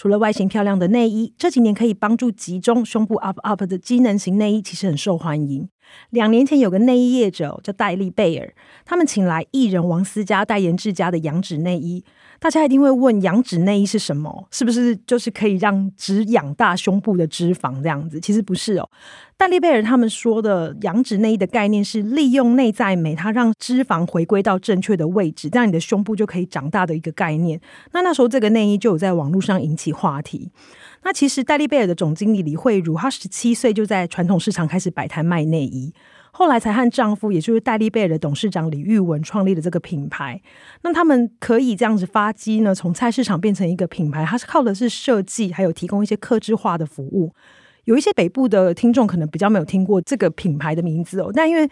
除了外形漂亮的内衣，这几年可以帮助集中胸部 up up 的机能型内衣，其实很受欢迎。两年前有个内衣业者叫戴利贝尔，他们请来艺人王思佳代言自家的羊脂内衣。大家一定会问，羊脂内衣是什么？是不是就是可以让只养大胸部的脂肪这样子？其实不是哦。戴利贝尔他们说的羊脂内衣的概念是利用内在美，它让脂肪回归到正确的位置，这样你的胸部就可以长大的一个概念。那那时候这个内衣就有在网络上引起话题。那其实戴利贝尔的总经理李慧茹，她十七岁就在传统市场开始摆摊卖内衣。后来才和丈夫，也就是戴利贝尔的董事长李玉文创立了这个品牌。那他们可以这样子发迹呢？从菜市场变成一个品牌，它是靠的是设计，还有提供一些客制化的服务。有一些北部的听众可能比较没有听过这个品牌的名字哦，但因为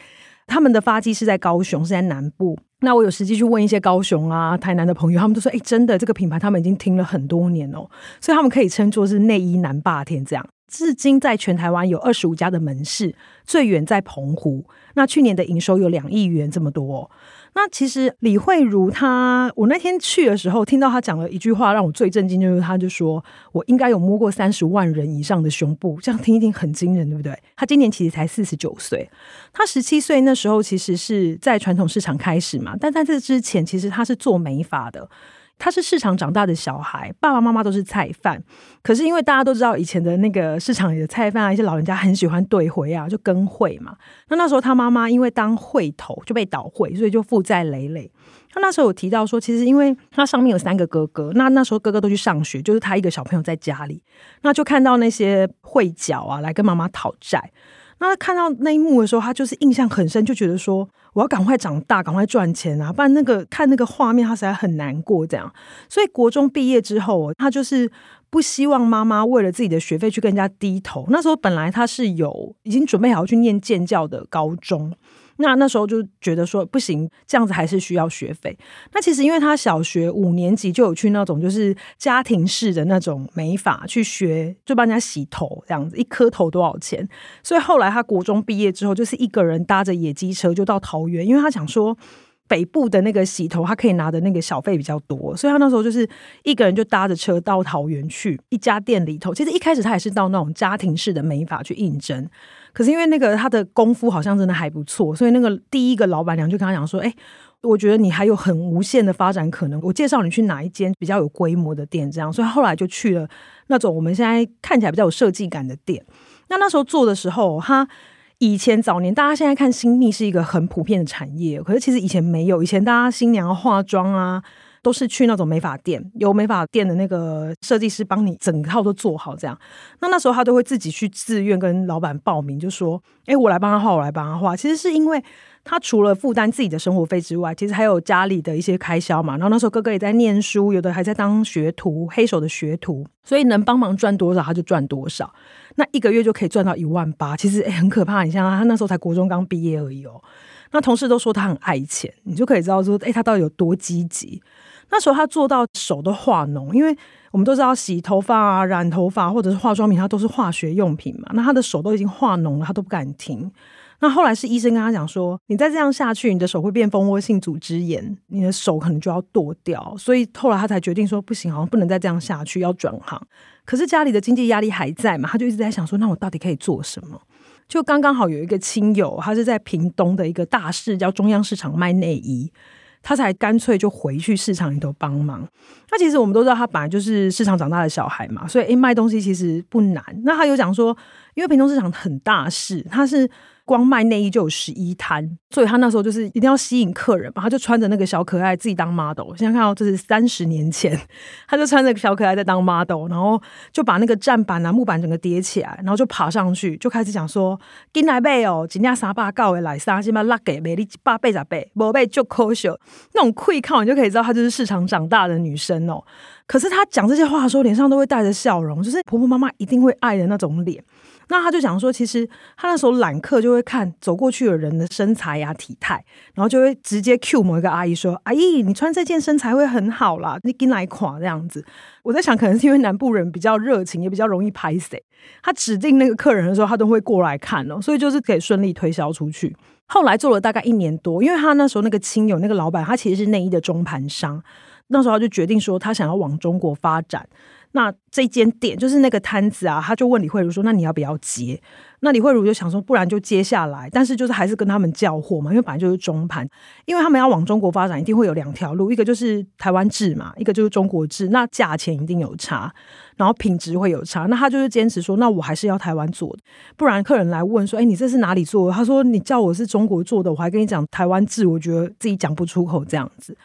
他们的发迹是在高雄，是在南部。那我有实际去问一些高雄啊、台南的朋友，他们都说：“哎，真的，这个品牌他们已经听了很多年哦，所以他们可以称作是内衣男霸天这样。”至今在全台湾有二十五家的门市，最远在澎湖。那去年的营收有两亿元这么多。那其实李慧茹她，我那天去的时候听到她讲了一句话，让我最震惊，就是她就说我应该有摸过三十万人以上的胸部，这样听一听很惊人，对不对？她今年其实才四十九岁，她十七岁那时候其实是在传统市场开始嘛，但在这之前其实她是做美发的。他是市场长大的小孩，爸爸妈妈都是菜贩。可是因为大家都知道以前的那个市场里的菜贩啊，一些老人家很喜欢兑回啊，就跟会嘛。那那时候他妈妈因为当会头就被倒会，所以就负债累累。他那时候有提到说，其实因为他上面有三个哥哥，那那时候哥哥都去上学，就是他一个小朋友在家里，那就看到那些会脚啊来跟妈妈讨债。那看到那一幕的时候，他就是印象很深，就觉得说我要赶快长大，赶快赚钱啊，不然那个看那个画面，他实在很难过。这样，所以国中毕业之后，他就是不希望妈妈为了自己的学费去跟人家低头。那时候本来他是有已经准备好去念建教的高中。那那时候就觉得说不行，这样子还是需要学费。那其实因为他小学五年级就有去那种就是家庭式的那种美发去学，就帮人家洗头这样子，一颗头多少钱？所以后来他国中毕业之后，就是一个人搭着野鸡车就到桃园，因为他想说。北部的那个洗头，他可以拿的那个小费比较多，所以他那时候就是一个人就搭着车到桃园去一家店里头。其实一开始他也是到那种家庭式的美发去应征，可是因为那个他的功夫好像真的还不错，所以那个第一个老板娘就跟他讲说：“哎，我觉得你还有很无限的发展可能，我介绍你去哪一间比较有规模的店。”这样，所以后来就去了那种我们现在看起来比较有设计感的店。那那时候做的时候，他。以前早年，大家现在看新密是一个很普遍的产业，可是其实以前没有。以前大家新娘化妆啊，都是去那种美发店，由美发店的那个设计师帮你整套都做好这样。那那时候他都会自己去自愿跟老板报名，就说：“哎，我来帮他画，我来帮他画。”其实是因为他除了负担自己的生活费之外，其实还有家里的一些开销嘛。然后那时候哥哥也在念书，有的还在当学徒，黑手的学徒，所以能帮忙赚多少他就赚多少。那一个月就可以赚到一万八，其实很可怕。你像他那时候才国中刚毕业而已哦。那同事都说他很爱钱，你就可以知道说，诶他到底有多积极。那时候他做到手都化脓，因为我们都知道洗头发啊、染头发或者是化妆品，它都是化学用品嘛。那他的手都已经化脓了，他都不敢停。那后来是医生跟他讲说，你再这样下去，你的手会变蜂窝性组织炎，你的手可能就要剁掉。所以后来他才决定说，不行，好像不能再这样下去，要转行。可是家里的经济压力还在嘛，他就一直在想说，那我到底可以做什么？就刚刚好有一个亲友，他是在屏东的一个大市叫中央市场卖内衣，他才干脆就回去市场里头帮忙。那其实我们都知道，他本来就是市场长大的小孩嘛，所以诶卖东西其实不难。那他有讲说，因为屏东市场很大市，他是。光卖内衣就有十一摊，所以他那时候就是一定要吸引客人嘛，他就穿着那个小可爱自己当 model。现在看到这是三十年前，他就穿着小可爱在当 model，然后就把那个站板啊木板整个叠起来，然后就爬上去，就开始讲说：“进来买哦，今天三百九的来三千八拉给美丽一百八十八，没买就可惜。”那种气口，你就可以知道她就是市场长大的女生哦。可是她讲这些话的时候，脸上都会带着笑容，就是婆婆妈妈一定会爱的那种脸。那他就讲说，其实他那时候揽客就会看走过去的人的身材呀、啊、体态，然后就会直接 cue 某一个阿姨说：“阿姨，你穿这件身材会很好啦，你跟来垮这样子。”我在想，可能是因为南部人比较热情，也比较容易拍谢。他指定那个客人的时候，他都会过来看哦，所以就是可以顺利推销出去。后来做了大概一年多，因为他那时候那个亲友那个老板，他其实是内衣的中盘商，那时候他就决定说，他想要往中国发展。那这间店就是那个摊子啊，他就问李慧茹说：“那你要不要接？”那李慧茹就想说：“不然就接下来。”但是就是还是跟他们叫货嘛，因为本来就是中盘，因为他们要往中国发展，一定会有两条路，一个就是台湾制嘛，一个就是中国制。那价钱一定有差，然后品质会有差。那他就是坚持说：“那我还是要台湾做的，不然客人来问说：‘哎，你这是哪里做的？’他说：‘你叫我是中国做的，我还跟你讲台湾制，我觉得自己讲不出口这样子。’”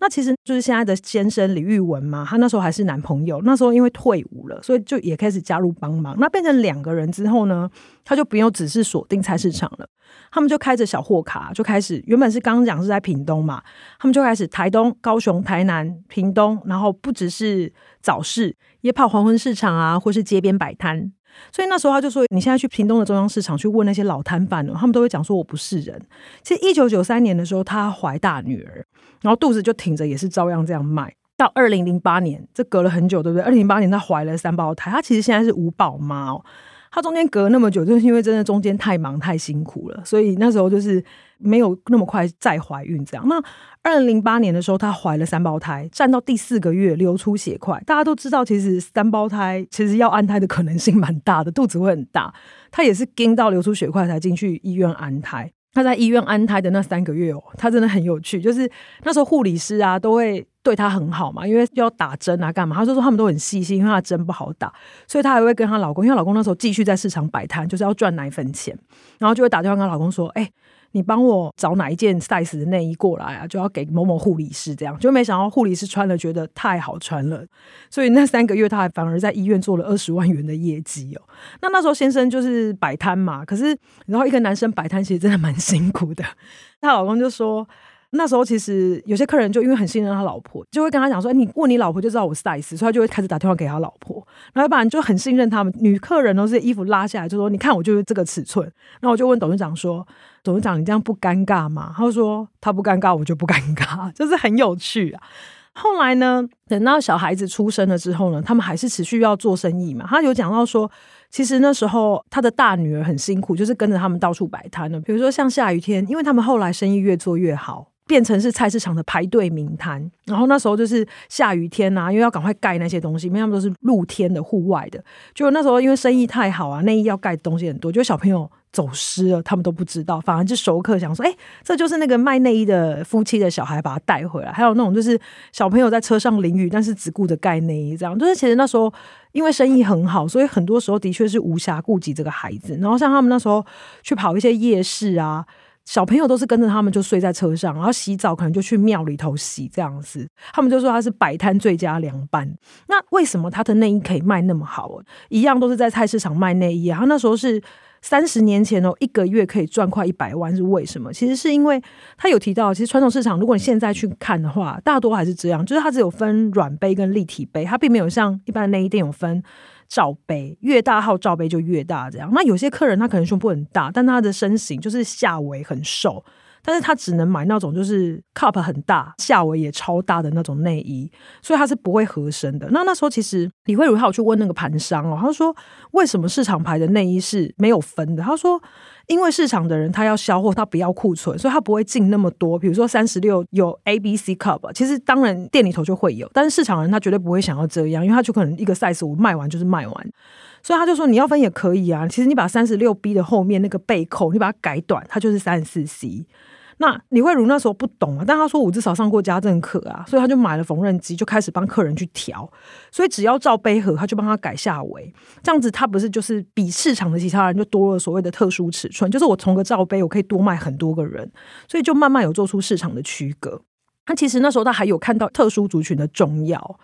那其实就是现在的先生李玉文嘛，他那时候还是男朋友，那时候因为退伍了，所以就也开始加入帮忙。那变成两个人之后呢，他就不用只是锁定菜市场了，他们就开着小货卡，就开始原本是刚刚讲是在屏东嘛，他们就开始台东、高雄、台南、屏东，然后不只是早市，也跑黄昏市场啊，或是街边摆摊。所以那时候他就说：“你现在去屏东的中央市场去问那些老摊贩，他们都会讲说我不是人。”其实一九九三年的时候，他怀大女儿，然后肚子就挺着，也是照样这样卖。到二零零八年，这隔了很久，对不对？二零零八年他怀了三胞胎，他其实现在是五宝妈哦。她中间隔那么久，就是因为真的中间太忙太辛苦了，所以那时候就是没有那么快再怀孕这样。那二零零八年的时候，她怀了三胞胎，站到第四个月流出血块。大家都知道，其实三胞胎其实要安胎的可能性蛮大的，肚子会很大。她也是撑到流出血块才进去医院安胎。她在医院安胎的那三个月哦，她真的很有趣，就是那时候护理师啊都会。对她很好嘛，因为要打针啊，干嘛？她就说他们都很细心，因为她针不好打，所以她还会跟她老公，因为老公那时候继续在市场摆摊，就是要赚奶粉钱，然后就会打电话跟她老公说：“哎、你帮我找哪一件 size 的内衣过来啊？就要给某某护理师这样。”就没想到护理师穿了，觉得太好穿了，所以那三个月她还反而在医院做了二十万元的业绩哦。那那时候先生就是摆摊嘛，可是然后一个男生摆摊其实真的蛮辛苦的，她老公就说。那时候其实有些客人就因为很信任他老婆，就会跟他讲说：“哎你问你老婆就知道我 size。”所以他就会开始打电话给他老婆，然后要不然就很信任他们。女客人都是衣服拉下来就说：“你看我就是这个尺寸。”然后我就问董事长说：“董事长，你这样不尴尬吗？”他说：“他不尴尬，我就不尴尬。”就是很有趣啊。后来呢，等到小孩子出生了之后呢，他们还是持续要做生意嘛。他有讲到说，其实那时候他的大女儿很辛苦，就是跟着他们到处摆摊的。比如说像下雨天，因为他们后来生意越做越好。变成是菜市场的排队名摊，然后那时候就是下雨天啊，因为要赶快盖那些东西，因为他们都是露天的户外的。就那时候因为生意太好啊，内衣要盖的东西很多，就小朋友走失了，他们都不知道，反而就熟客想说，哎，这就是那个卖内衣的夫妻的小孩把他带回来。还有那种就是小朋友在车上淋雨，但是只顾着盖内衣，这样就是其实那时候因为生意很好，所以很多时候的确是无暇顾及这个孩子。然后像他们那时候去跑一些夜市啊。小朋友都是跟着他们就睡在车上，然后洗澡可能就去庙里头洗这样子。他们就说他是摆摊最佳凉拌。那为什么他的内衣可以卖那么好？一样都是在菜市场卖内衣啊。他那时候是三十年前哦，一个月可以赚快一百万，是为什么？其实是因为他有提到，其实传统市场如果你现在去看的话，大多还是这样，就是它只有分软杯跟立体杯，它并没有像一般的内衣店有分。罩杯越大号，罩杯就越大。这样，那有些客人他可能胸部很大，但他的身形就是下围很瘦，但是他只能买那种就是 cup 很大，下围也超大的那种内衣，所以他是不会合身的。那那时候其实李慧茹他有去问那个盘商哦，他说为什么市场牌的内衣是没有分的？他说。因为市场的人他要销货，他不要库存，所以他不会进那么多。比如说三十六有 A、B、C cup，其实当然店里头就会有，但是市场人他绝对不会想要这样，因为他就可能一个 size 我卖完就是卖完，所以他就说你要分也可以啊。其实你把三十六 B 的后面那个背扣你把它改短，它就是三十四 C。那李慧茹那时候不懂啊，但他说我至少上过家政课啊，所以他就买了缝纫机，就开始帮客人去调。所以只要罩杯盒，他就帮他改下围，这样子他不是就是比市场的其他人就多了所谓的特殊尺寸，就是我从个罩杯我可以多卖很多个人，所以就慢慢有做出市场的区隔。那其实那时候他还有看到特殊族群的重要。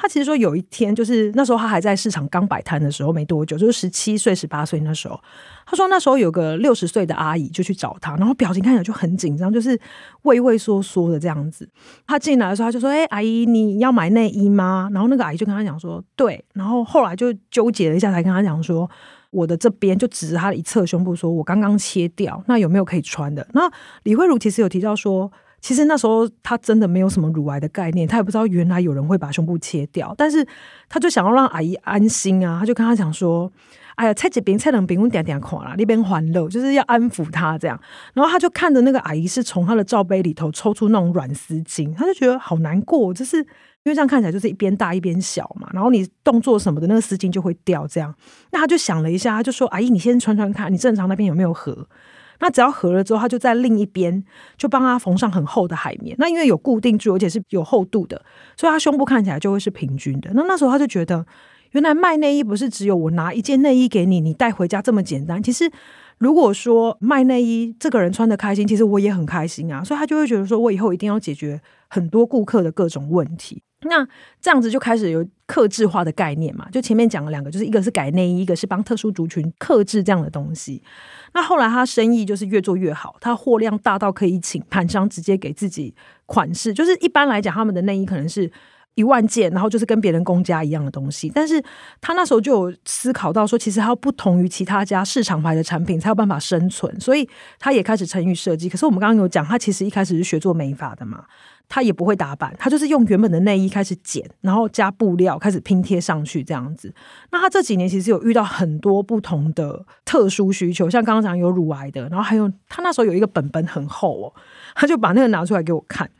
他其实说有一天，就是那时候他还在市场刚摆摊的时候没多久，就是十七岁、十八岁那时候。他说那时候有个六十岁的阿姨就去找他，然后表情看起来就很紧张，就是畏畏缩缩的这样子。他进来的时候，他就说：“哎，阿姨，你要买内衣吗？”然后那个阿姨就跟他讲说：“对。”然后后来就纠结了一下，才跟他讲说：“我的这边就指着他的一侧胸部，说我刚刚切掉，那有没有可以穿的？”那李慧茹其实有提到说。其实那时候他真的没有什么乳癌的概念，他也不知道原来有人会把胸部切掉，但是他就想要让阿姨安心啊，他就跟他讲说：“哎呀，菜这边菜冷边，我点点垮了，那边环肉，就是要安抚他这样。”然后他就看着那个阿姨是从他的罩杯里头抽出那种软丝巾，他就觉得好难过，就是因为这样看起来就是一边大一边小嘛，然后你动作什么的那个丝巾就会掉这样。那他就想了一下，他就说：“阿姨，你先穿穿看，你正常那边有没有合？”那只要合了之后，他就在另一边就帮他缝上很厚的海绵。那因为有固定住，而且是有厚度的，所以他胸部看起来就会是平均的。那那时候他就觉得，原来卖内衣不是只有我拿一件内衣给你，你带回家这么简单。其实如果说卖内衣，这个人穿得开心，其实我也很开心啊。所以他就会觉得说，我以后一定要解决很多顾客的各种问题。那这样子就开始有克制化的概念嘛？就前面讲了两个，就是一个是改内衣，一个是帮特殊族群克制这样的东西。那后来他生意就是越做越好，他货量大到可以请盘商直接给自己款式。就是一般来讲，他们的内衣可能是一万件，然后就是跟别人公家一样的东西。但是他那时候就有思考到说，其实他不同于其他家市场牌的产品，才有办法生存。所以他也开始参与设计。可是我们刚刚有讲，他其实一开始是学做美发的嘛。他也不会打版，他就是用原本的内衣开始剪，然后加布料开始拼贴上去这样子。那他这几年其实有遇到很多不同的特殊需求，像刚刚讲有乳癌的，然后还有他那时候有一个本本很厚哦，他就把那个拿出来给我看，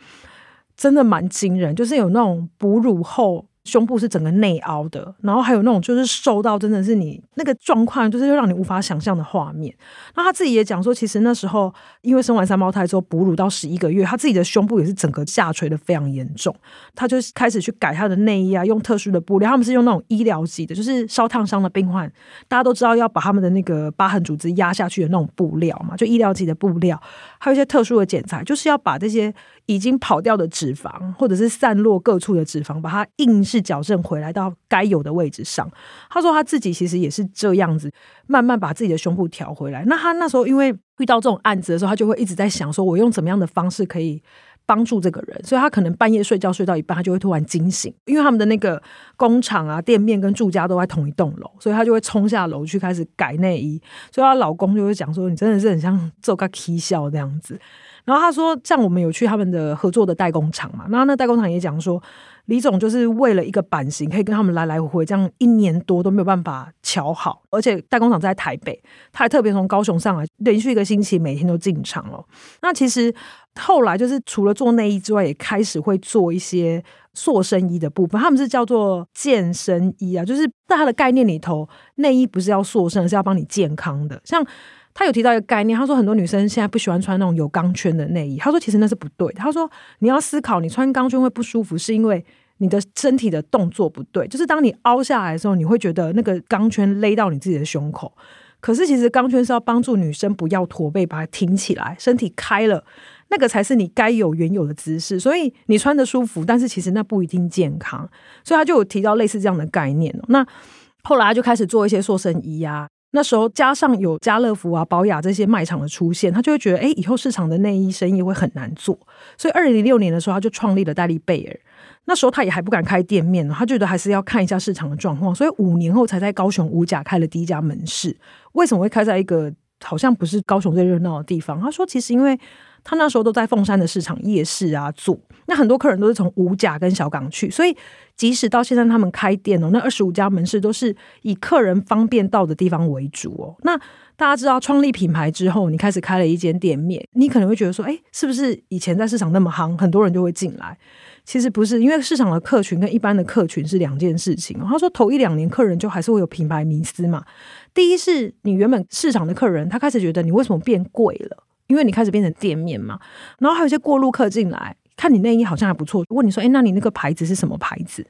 真的蛮惊人，就是有那种哺乳后。胸部是整个内凹的，然后还有那种就是瘦到真的是你那个状况，就是让你无法想象的画面。那他自己也讲说，其实那时候因为生完三胞胎之后哺乳到十一个月，他自己的胸部也是整个下垂的非常严重。他就开始去改他的内衣啊，用特殊的布料。他们是用那种医疗级的，就是烧烫伤的病患，大家都知道要把他们的那个疤痕组织压下去的那种布料嘛，就医疗级的布料，还有一些特殊的剪裁，就是要把这些。已经跑掉的脂肪，或者是散落各处的脂肪，把它硬是矫正回来到该有的位置上。他说他自己其实也是这样子，慢慢把自己的胸部调回来。那他那时候因为遇到这种案子的时候，他就会一直在想，说我用怎么样的方式可以帮助这个人。所以他可能半夜睡觉睡到一半，他就会突然惊醒，因为他们的那个工厂啊、店面跟住家都在同一栋楼，所以他就会冲下楼去开始改内衣。所以她老公就会讲说：“你真的是很像做个 K 笑这样子。”然后他说，像我们有去他们的合作的代工厂嘛，然后那代工厂也讲说，李总就是为了一个版型，可以跟他们来来回回这样一年多都没有办法乔好，而且代工厂在台北，他还特别从高雄上来，连续一个星期每天都进场了。那其实后来就是除了做内衣之外，也开始会做一些塑身衣的部分，他们是叫做健身衣啊，就是在他的概念里头，内衣不是要塑身，是要帮你健康的，像。他有提到一个概念，他说很多女生现在不喜欢穿那种有钢圈的内衣。他说其实那是不对。他说你要思考，你穿钢圈会不舒服，是因为你的身体的动作不对。就是当你凹下来的时候，你会觉得那个钢圈勒到你自己的胸口。可是其实钢圈是要帮助女生不要驼背，把它挺起来，身体开了，那个才是你该有原有的姿势。所以你穿得舒服，但是其实那不一定健康。所以他就有提到类似这样的概念。那后来他就开始做一些塑身衣啊。那时候加上有家乐福啊、宝雅这些卖场的出现，他就会觉得，哎，以后市场的内衣生意会很难做。所以，二零零六年的时候，他就创立了戴利贝尔。那时候他也还不敢开店面，他觉得还是要看一下市场的状况。所以五年后才在高雄五甲开了第一家门市。为什么会开在一个好像不是高雄最热闹的地方？他说，其实因为。他那时候都在凤山的市场夜市啊做，那很多客人都是从五甲跟小港去，所以即使到现在他们开店哦，那二十五家门市都是以客人方便到的地方为主哦。那大家知道创立品牌之后，你开始开了一间店面，你可能会觉得说，哎，是不是以前在市场那么夯，很多人就会进来？其实不是，因为市场的客群跟一般的客群是两件事情。他说头一两年客人就还是会有品牌迷思嘛。第一是你原本市场的客人，他开始觉得你为什么变贵了？因为你开始变成店面嘛，然后还有一些过路客进来，看你内衣好像还不错，问你说：“诶，那你那个牌子是什么牌子？”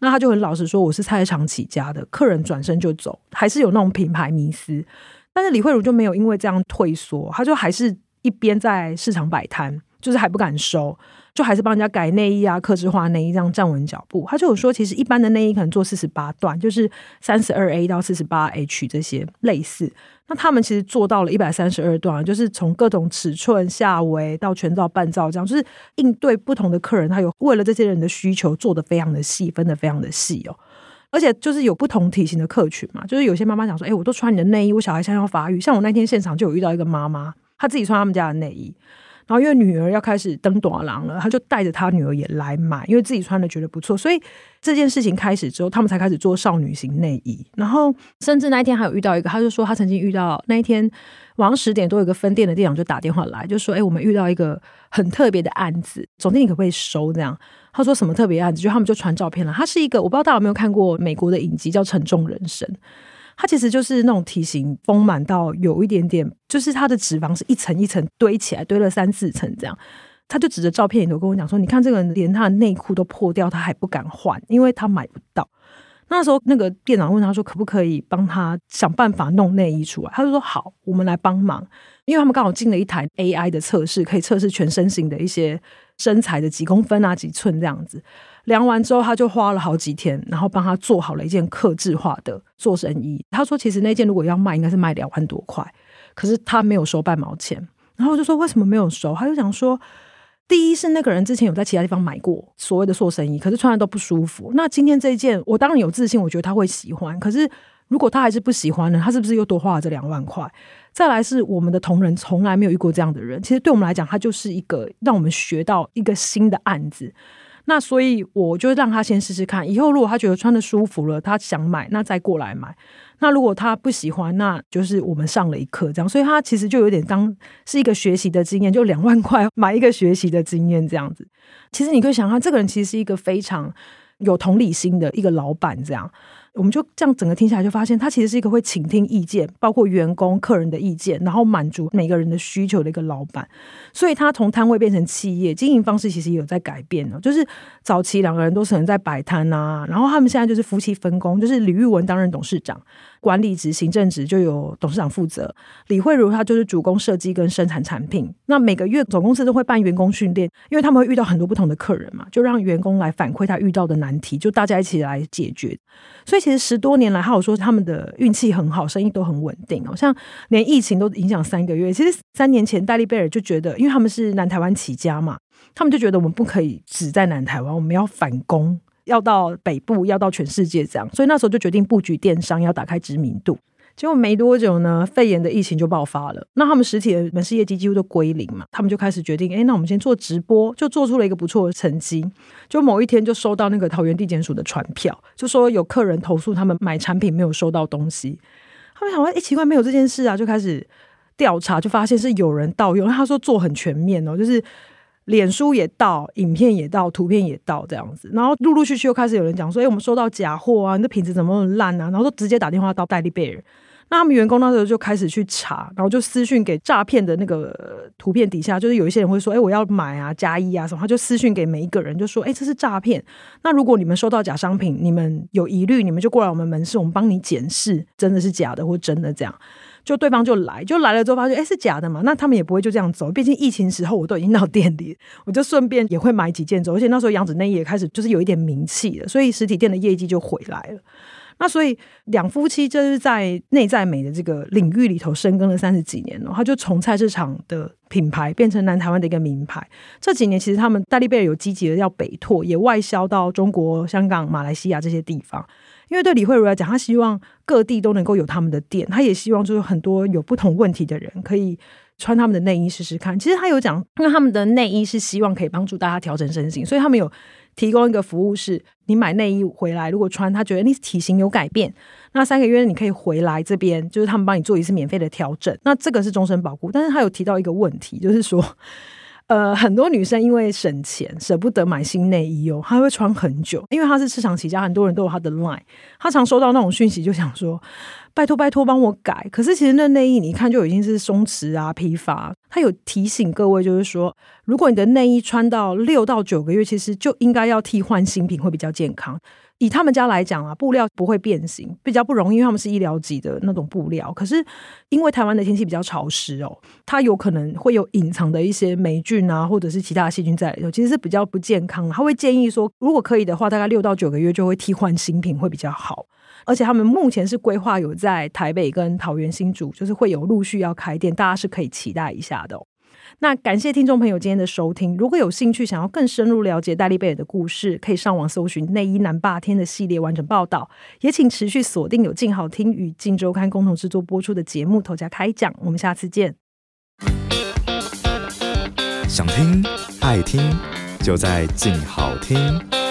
那他就很老实说：“我是菜市场起家的。”客人转身就走，还是有那种品牌迷思。但是李慧茹就没有因为这样退缩，她就还是一边在市场摆摊，就是还不敢收。就还是帮人家改内衣啊，客制化内衣这样站稳脚步。他就有说，其实一般的内衣可能做四十八段，就是三十二 A 到四十八 H 这些类似。那他们其实做到了一百三十二段，就是从各种尺寸、下围到全罩、半罩这样，就是应对不同的客人，他有为了这些人的需求做得非常的细，分得非常的细哦。而且就是有不同体型的客群嘛，就是有些妈妈讲说，哎、我都穿你的内衣，我小孩现在要发育。像我那天现场就有遇到一个妈妈，她自己穿他们家的内衣。然后因为女儿要开始登短廊了，他就带着他女儿也来买，因为自己穿的觉得不错，所以这件事情开始之后，他们才开始做少女型内衣。然后甚至那一天还有遇到一个，他就说他曾经遇到那一天晚上十点多，有个分店的店长就打电话来，就说：“哎，我们遇到一个很特别的案子，总经理可不可以收？”这样他说什么特别案子，就他们就传照片了。他是一个我不知道大家有没有看过美国的影集叫《沉重人生》。它其实就是那种体型丰满到有一点点，就是它的脂肪是一层一层堆起来，堆了三四层这样。他就指着照片里头跟我讲说：“你看这个人连他的内裤都破掉，他还不敢换，因为他买不到。”那时候那个店长问他说：“可不可以帮他想办法弄内衣出来？”他就说：“好，我们来帮忙。”因为他们刚好进了一台 AI 的测试，可以测试全身型的一些身材的几公分啊、几寸这样子。量完之后，他就花了好几天，然后帮他做好了一件客制化的塑身衣。他说：“其实那件如果要卖，应该是卖两万多块，可是他没有收半毛钱。”然后我就说：“为什么没有收？”他就讲说：“第一是那个人之前有在其他地方买过所谓的塑身衣，可是穿的都不舒服。那今天这一件，我当然有自信，我觉得他会喜欢。可是如果他还是不喜欢呢？他是不是又多花了这两万块？再来是我们的同仁从来没有遇过这样的人，其实对我们来讲，他就是一个让我们学到一个新的案子。”那所以我就让他先试试看，以后如果他觉得穿的舒服了，他想买，那再过来买。那如果他不喜欢，那就是我们上了一课这样。所以他其实就有点当是一个学习的经验，就两万块买一个学习的经验这样子。其实你可以想象，这个人其实是一个非常有同理心的一个老板这样。我们就这样整个听下来，就发现他其实是一个会倾听意见，包括员工、客人的意见，然后满足每个人的需求的一个老板。所以他从摊位变成企业经营方式，其实也有在改变呢。就是早期两个人都是能在摆摊啊，然后他们现在就是夫妻分工，就是李玉文担任董事长。管理职、行政职就由董事长负责，李慧如她就是主攻设计跟生产产品。那每个月总公司都会办员工训练，因为他们会遇到很多不同的客人嘛，就让员工来反馈他遇到的难题，就大家一起来解决。所以其实十多年来，还有说他们的运气很好，生意都很稳定，好像连疫情都影响三个月。其实三年前戴利贝尔就觉得，因为他们是南台湾起家嘛，他们就觉得我们不可以只在南台湾，我们要反攻。要到北部，要到全世界这样，所以那时候就决定布局电商，要打开知名度。结果没多久呢，肺炎的疫情就爆发了。那他们实体的门市业绩几乎都归零嘛，他们就开始决定，哎，那我们先做直播，就做出了一个不错的成绩。就某一天就收到那个桃园地检署的传票，就说有客人投诉他们买产品没有收到东西。他们想说，哎，奇怪，没有这件事啊，就开始调查，就发现是有人盗用。他说做很全面哦，就是。脸书也盗，影片也盗，图片也盗，这样子，然后陆陆续续又开始有人讲说，哎，我们收到假货啊，你的品质怎么那么烂啊？然后都直接打电话到戴利贝尔，那他们员工那时候就开始去查，然后就私讯给诈骗的那个图片底下，就是有一些人会说，哎，我要买啊，加一啊什么，他就私讯给每一个人，就说，哎，这是诈骗。那如果你们收到假商品，你们有疑虑，你们就过来我们门市，我们帮你检视，真的是假的或真的这样。就对方就来，就来了之后发现，哎，是假的嘛？那他们也不会就这样走，毕竟疫情时候我都已经到店里，我就顺便也会买几件走。而且那时候杨子内衣也开始就是有一点名气了，所以实体店的业绩就回来了。那所以两夫妻就是在内在美的这个领域里头深耕了三十几年了，他就从菜市场的品牌变成南台湾的一个名牌。这几年其实他们戴利贝尔有积极的要北拓，也外销到中国、香港、马来西亚这些地方。因为对李慧茹来讲，她希望各地都能够有他们的店，她也希望就是很多有不同问题的人可以穿他们的内衣试试看。其实她有讲，因为他们的内衣是希望可以帮助大家调整身形，所以他们有提供一个服务，是你买内衣回来，如果穿，他觉得你体型有改变，那三个月你可以回来这边，就是他们帮你做一次免费的调整，那这个是终身保固。但是他有提到一个问题，就是说。呃，很多女生因为省钱舍不得买新内衣哦，她会穿很久。因为她是市场起家，很多人都有她的 line，她常收到那种讯息，就想说拜托拜托帮我改。可是其实那内衣你一看就已经是松弛啊、疲乏。她有提醒各位，就是说，如果你的内衣穿到六到九个月，其实就应该要替换新品，会比较健康。以他们家来讲啊，布料不会变形，比较不容易，因为他们是医疗级的那种布料。可是因为台湾的天气比较潮湿哦，它有可能会有隐藏的一些霉菌啊，或者是其他的细菌在里头，其实是比较不健康。他会建议说，如果可以的话，大概六到九个月就会替换新品会比较好。而且他们目前是规划有在台北跟桃园新竹，就是会有陆续要开店，大家是可以期待一下的。那感谢听众朋友今天的收听。如果有兴趣想要更深入了解戴利贝尔的故事，可以上网搜寻《内衣男霸天》的系列完整报道。也请持续锁定有静好听与静周刊共同制作播出的节目《投家开讲》。我们下次见。想听爱听，就在静好听。